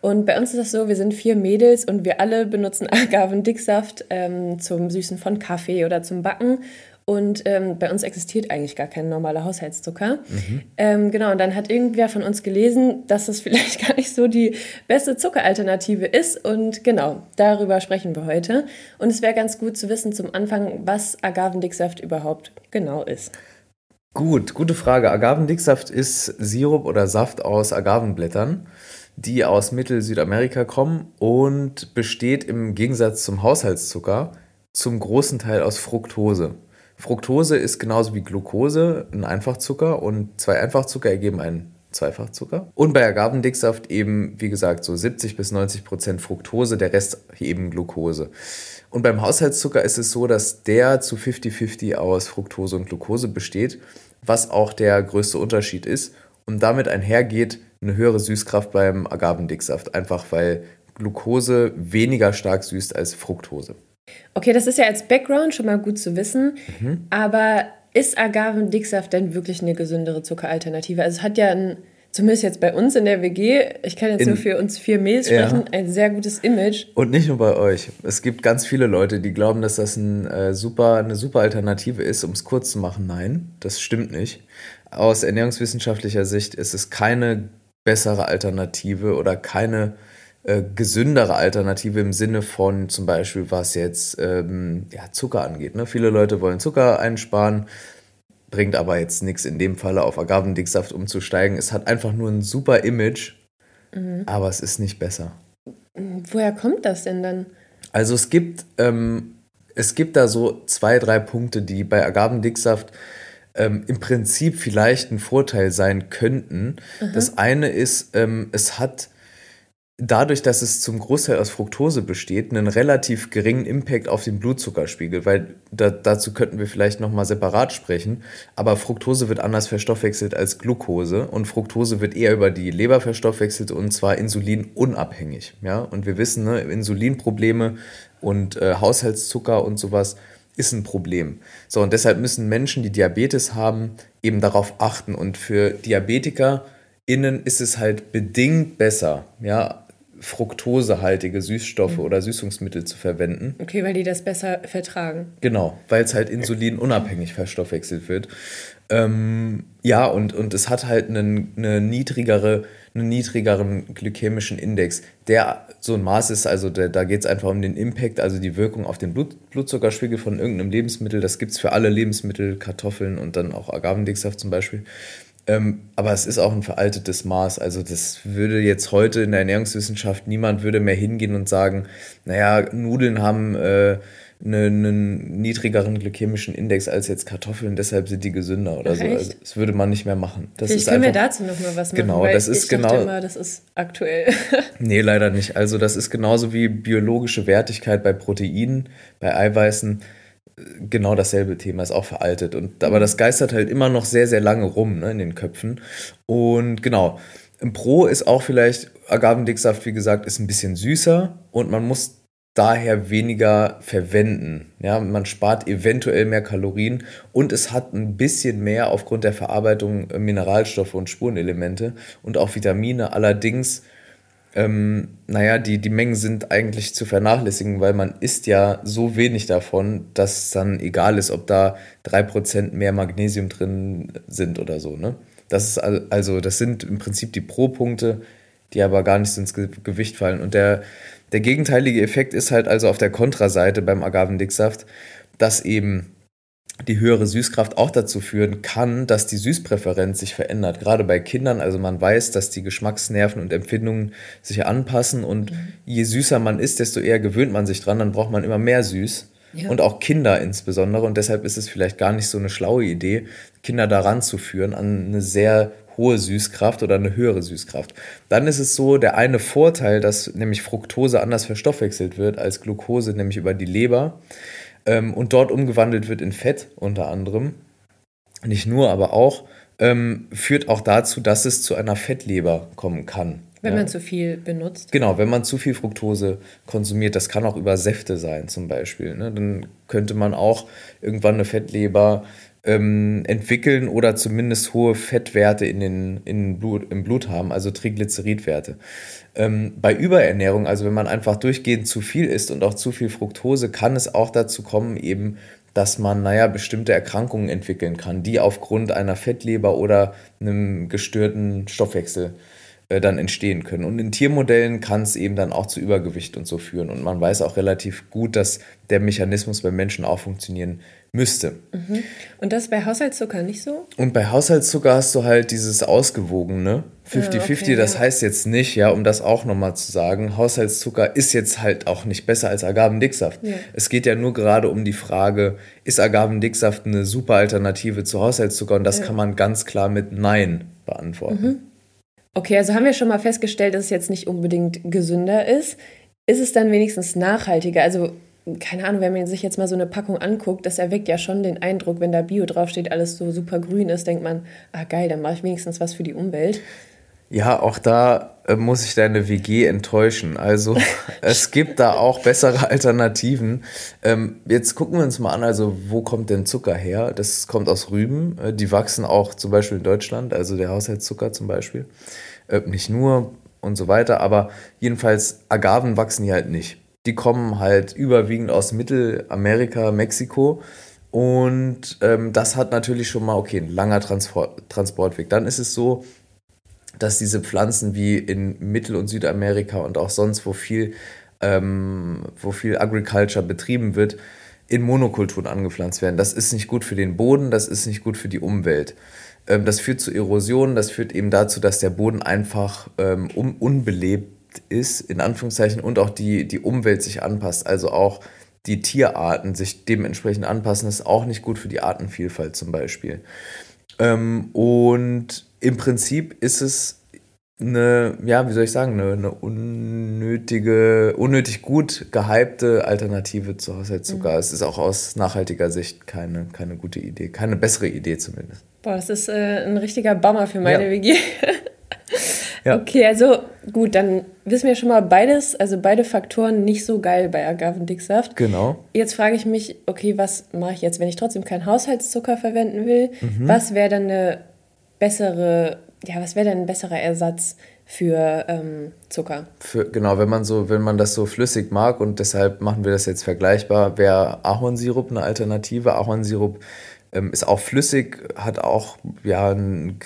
und bei uns ist das so, wir sind vier Mädels und wir alle benutzen Agavendicksaft ähm, zum Süßen von Kaffee oder zum Backen. Und ähm, bei uns existiert eigentlich gar kein normaler Haushaltszucker. Mhm. Ähm, genau, und dann hat irgendwer von uns gelesen, dass das vielleicht gar nicht so die beste Zuckeralternative ist. Und genau, darüber sprechen wir heute. Und es wäre ganz gut zu wissen zum Anfang, was Agavendicksaft überhaupt genau ist. Gut, gute Frage. Agavendicksaft ist Sirup oder Saft aus Agavenblättern die aus Mittel-Südamerika kommen und besteht im Gegensatz zum Haushaltszucker zum großen Teil aus Fructose. Fructose ist genauso wie Glucose ein Einfachzucker und zwei Einfachzucker ergeben einen Zweifachzucker. Und bei Agavendicksaft eben, wie gesagt, so 70 bis 90 Prozent Fructose, der Rest eben Glucose. Und beim Haushaltszucker ist es so, dass der zu 50-50 aus Fructose und Glucose besteht, was auch der größte Unterschied ist. Und damit einhergeht, eine höhere Süßkraft beim Agavendicksaft, einfach weil Glucose weniger stark süßt als Fructose. Okay, das ist ja als Background schon mal gut zu wissen, mhm. aber ist Agavendicksaft denn wirklich eine gesündere Zuckeralternative? Also es hat ja ein, zumindest jetzt bei uns in der WG, ich kann jetzt in, nur für uns vier Mädels sprechen, ja. ein sehr gutes Image. Und nicht nur bei euch. Es gibt ganz viele Leute, die glauben, dass das ein, äh, super, eine super Alternative ist, um es kurz zu machen. Nein, das stimmt nicht. Aus ernährungswissenschaftlicher Sicht ist es keine bessere Alternative oder keine äh, gesündere Alternative im Sinne von zum Beispiel, was jetzt ähm, ja, Zucker angeht. Ne? Viele Leute wollen Zucker einsparen, bringt aber jetzt nichts in dem Falle auf Agavendicksaft umzusteigen. Es hat einfach nur ein super Image, mhm. aber es ist nicht besser. Woher kommt das denn dann? Also es gibt, ähm, es gibt da so zwei, drei Punkte, die bei Agavendicksaft ähm, im Prinzip vielleicht ein Vorteil sein könnten. Mhm. Das eine ist, ähm, es hat dadurch, dass es zum Großteil aus Fructose besteht, einen relativ geringen Impact auf den Blutzuckerspiegel, weil da, dazu könnten wir vielleicht nochmal separat sprechen. Aber Fructose wird anders verstoffwechselt als Glucose und Fructose wird eher über die Leber verstoffwechselt und zwar insulinunabhängig. Ja? Und wir wissen, ne, Insulinprobleme und äh, Haushaltszucker und sowas ist ein Problem. So, und deshalb müssen Menschen, die Diabetes haben, eben darauf achten. Und für DiabetikerInnen ist es halt bedingt besser, ja, fruktosehaltige Süßstoffe mhm. oder Süßungsmittel zu verwenden. Okay, weil die das besser vertragen. Genau, weil es halt insulinunabhängig verstoffwechselt wird. Ähm, ja, und, und es hat halt eine, eine niedrigere einen niedrigeren glykämischen Index. Der so ein Maß ist, also der, da geht es einfach um den Impact, also die Wirkung auf den Blut, Blutzuckerspiegel von irgendeinem Lebensmittel. Das gibt es für alle Lebensmittel, Kartoffeln und dann auch Agavendicksaft zum Beispiel. Ähm, aber es ist auch ein veraltetes Maß. Also das würde jetzt heute in der Ernährungswissenschaft niemand würde mehr hingehen und sagen, naja, Nudeln haben äh, einen niedrigeren glykämischen Index als jetzt Kartoffeln, deshalb sind die gesünder oder so. Also, das würde man nicht mehr machen. Das Vielleicht können wir dazu noch mal was machen. Genau, das ist genau. Immer, das ist aktuell. nee, leider nicht. Also das ist genauso wie biologische Wertigkeit bei Proteinen, bei Eiweißen. Genau dasselbe Thema ist auch veraltet. Und, aber das geistert halt immer noch sehr, sehr lange rum ne, in den Köpfen. Und genau, im Pro ist auch vielleicht Agavendicksaft, wie gesagt, ist ein bisschen süßer und man muss daher weniger verwenden. Ja, man spart eventuell mehr Kalorien und es hat ein bisschen mehr aufgrund der Verarbeitung äh, Mineralstoffe und Spurenelemente und auch Vitamine. Allerdings, ähm, naja, die, die Mengen sind eigentlich zu vernachlässigen, weil man isst ja so wenig davon, dass es dann egal ist, ob da 3% mehr Magnesium drin sind oder so. Ne? Das ist also, das sind im Prinzip die Pro-Punkte, die aber gar nicht ins Gewicht fallen. Und der der gegenteilige Effekt ist halt also auf der Kontraseite beim Agavendicksaft, dass eben die höhere Süßkraft auch dazu führen kann, dass die Süßpräferenz sich verändert. Gerade bei Kindern, also man weiß, dass die Geschmacksnerven und Empfindungen sich anpassen und mhm. je süßer man ist, desto eher gewöhnt man sich dran, dann braucht man immer mehr süß. Ja. Und auch Kinder insbesondere. Und deshalb ist es vielleicht gar nicht so eine schlaue Idee, Kinder daran zu führen, an eine sehr hohe Süßkraft oder eine höhere Süßkraft. Dann ist es so, der eine Vorteil, dass nämlich Fructose anders verstoffwechselt wird als Glucose, nämlich über die Leber ähm, und dort umgewandelt wird in Fett unter anderem. Nicht nur, aber auch ähm, führt auch dazu, dass es zu einer Fettleber kommen kann. Wenn ja. man zu viel benutzt. Genau, wenn man zu viel Fructose konsumiert, das kann auch über Säfte sein zum Beispiel. Ne? Dann könnte man auch irgendwann eine Fettleber ähm, entwickeln oder zumindest hohe Fettwerte in den, in Blut, im Blut haben, also Triglyceridwerte. Ähm, bei Überernährung, also wenn man einfach durchgehend zu viel isst und auch zu viel Fructose, kann es auch dazu kommen, eben, dass man, naja, bestimmte Erkrankungen entwickeln kann, die aufgrund einer Fettleber oder einem gestörten Stoffwechsel äh, dann entstehen können. Und in Tiermodellen kann es eben dann auch zu Übergewicht und so führen. Und man weiß auch relativ gut, dass der Mechanismus beim Menschen auch funktionieren müsste. Mhm. Und das bei Haushaltszucker nicht so? Und bei Haushaltszucker hast du halt dieses ausgewogene 50-50. Ja, okay, das ja. heißt jetzt nicht, ja, um das auch nochmal zu sagen, Haushaltszucker ist jetzt halt auch nicht besser als Agavendicksaft. Ja. Es geht ja nur gerade um die Frage, ist Agavendicksaft eine super Alternative zu Haushaltszucker? Und das kann man ganz klar mit Nein beantworten. Mhm. Okay, also haben wir schon mal festgestellt, dass es jetzt nicht unbedingt gesünder ist. Ist es dann wenigstens nachhaltiger? Also, keine Ahnung, wenn man sich jetzt mal so eine Packung anguckt, das erweckt ja schon den Eindruck, wenn da Bio draufsteht, alles so super grün ist, denkt man, ah geil, dann mache ich wenigstens was für die Umwelt. Ja, auch da muss ich deine WG enttäuschen. Also es gibt da auch bessere Alternativen. Ähm, jetzt gucken wir uns mal an, also wo kommt denn Zucker her? Das kommt aus Rüben. Äh, die wachsen auch zum Beispiel in Deutschland, also der Haushaltszucker zum Beispiel. Äh, nicht nur und so weiter, aber jedenfalls Agaven wachsen hier halt nicht. Die kommen halt überwiegend aus Mittelamerika, Mexiko. Und ähm, das hat natürlich schon mal, okay, ein langer Transport, Transportweg. Dann ist es so, dass diese Pflanzen wie in Mittel- und Südamerika und auch sonst, wo viel, ähm, wo viel Agriculture betrieben wird, in Monokulturen angepflanzt werden. Das ist nicht gut für den Boden, das ist nicht gut für die Umwelt. Ähm, das führt zu Erosion, das führt eben dazu, dass der Boden einfach ähm, un unbelebt ist, in Anführungszeichen, und auch die, die Umwelt sich anpasst. Also auch die Tierarten sich dementsprechend anpassen, das ist auch nicht gut für die Artenvielfalt zum Beispiel. Ähm, und im Prinzip ist es eine, ja, wie soll ich sagen, eine, eine unnötige, unnötig gut gehypte Alternative zu Haushaltszucker. Mhm. Es ist auch aus nachhaltiger Sicht keine, keine gute Idee, keine bessere Idee zumindest. Boah, das ist äh, ein richtiger Bummer für meine ja. WG. ja. Okay, also gut, dann wissen wir schon mal beides, also beide Faktoren nicht so geil bei Agavendicksaft. Genau. Jetzt frage ich mich, okay, was mache ich jetzt, wenn ich trotzdem keinen Haushaltszucker verwenden will? Mhm. Was wäre dann eine bessere, ja, was wäre denn ein besserer Ersatz für ähm, Zucker? Für, genau, wenn man so, wenn man das so flüssig mag und deshalb machen wir das jetzt vergleichbar, wäre Ahornsirup eine Alternative. Ahornsirup ähm, ist auch flüssig, hat auch ja einen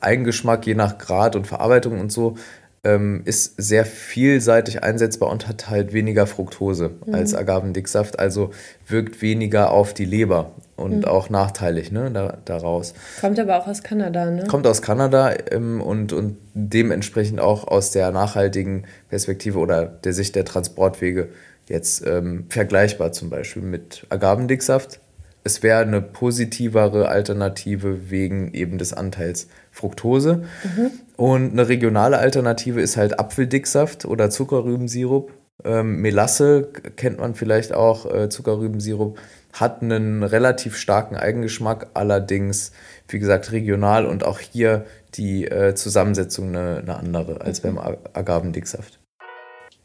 Eigengeschmack je nach Grad und Verarbeitung und so ähm, ist sehr vielseitig einsetzbar und hat halt weniger Fructose mhm. als Agavendicksaft, also wirkt weniger auf die Leber und mhm. auch nachteilig ne, da, daraus. Kommt aber auch aus Kanada, ne? Kommt aus Kanada ähm, und, und dementsprechend auch aus der nachhaltigen Perspektive oder der Sicht der Transportwege jetzt ähm, vergleichbar zum Beispiel mit Agavendicksaft. Es wäre eine positivere Alternative wegen eben des Anteils Fructose. Mhm. Und eine regionale Alternative ist halt Apfeldicksaft oder Zuckerrübensirup. Ähm, Melasse kennt man vielleicht auch, äh, Zuckerrübensirup, hat einen relativ starken Eigengeschmack, allerdings, wie gesagt, regional und auch hier die äh, Zusammensetzung eine, eine andere als mhm. beim Agavendicksaft.